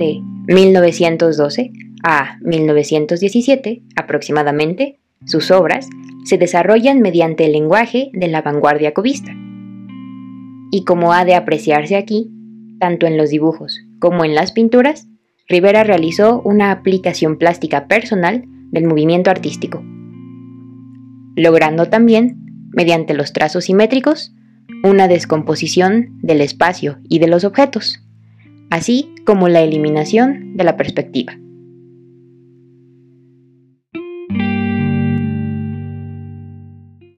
de 1912 a 1917 aproximadamente, sus obras se desarrollan mediante el lenguaje de la vanguardia cubista. Y como ha de apreciarse aquí, tanto en los dibujos como en las pinturas, Rivera realizó una aplicación plástica personal del movimiento artístico, logrando también, mediante los trazos simétricos, una descomposición del espacio y de los objetos, así como la eliminación de la perspectiva.